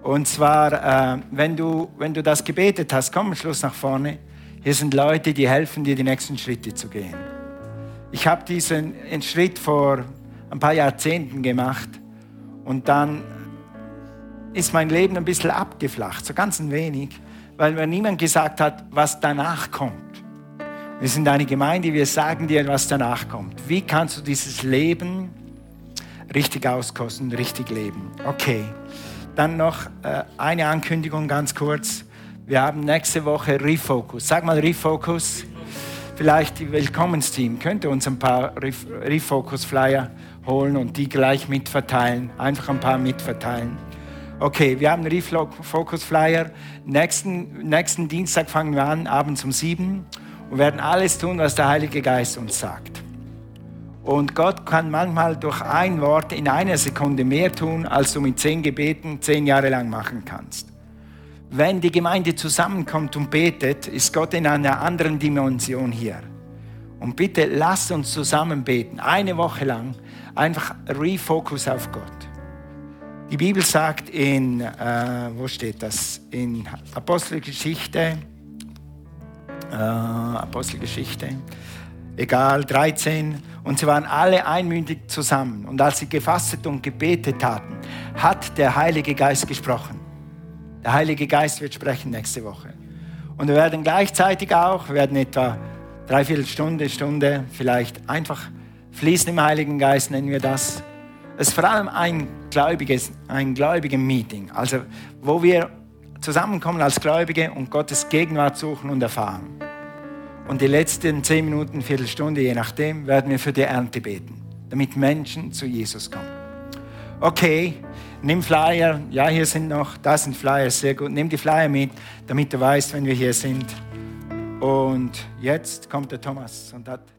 Und zwar, äh, wenn, du, wenn du das gebetet hast, komm am Schluss nach vorne. Hier sind Leute, die helfen dir, die nächsten Schritte zu gehen. Ich habe diesen Schritt vor ein paar Jahrzehnten gemacht und dann ist mein Leben ein bisschen abgeflacht, so ganz ein wenig, weil mir niemand gesagt hat, was danach kommt. Wir sind eine Gemeinde, wir sagen dir, was danach kommt. Wie kannst du dieses Leben richtig auskosten, richtig leben? Okay. Dann noch äh, eine Ankündigung ganz kurz. Wir haben nächste Woche Refocus. Sag mal Refocus. Vielleicht die Willkommensteam könnte uns ein paar Refocus-Flyer holen und die gleich mitverteilen. Einfach ein paar mitverteilen. Okay, wir haben Refocus-Flyer. Nächsten, nächsten Dienstag fangen wir an, abends um sieben und werden alles tun, was der Heilige Geist uns sagt. Und Gott kann manchmal durch ein Wort in einer Sekunde mehr tun, als du mit zehn Gebeten zehn Jahre lang machen kannst. Wenn die Gemeinde zusammenkommt und betet, ist Gott in einer anderen Dimension hier. Und bitte lasst uns zusammen beten, eine Woche lang, einfach Refocus auf Gott. Die Bibel sagt in, äh, wo steht das? In Apostelgeschichte äh, Apostelgeschichte, egal, 13. Und sie waren alle einmündig zusammen. Und als sie gefastet und gebetet hatten, hat der Heilige Geist gesprochen. Der Heilige Geist wird sprechen nächste Woche. Und wir werden gleichzeitig auch, wir werden etwa dreiviertel Stunde, Stunde vielleicht einfach fließen im Heiligen Geist, nennen wir das. Es ist vor allem ein gläubiges, ein gläubigen Meeting, also wo wir zusammenkommen als Gläubige und Gottes Gegenwart suchen und erfahren. Und die letzten zehn Minuten, Viertelstunde, je nachdem, werden wir für die Ernte beten, damit Menschen zu Jesus kommen. Okay, nimm Flyer. Ja, hier sind noch, da sind Flyer, sehr gut. Nimm die Flyer mit, damit du weißt, wenn wir hier sind. Und jetzt kommt der Thomas und hat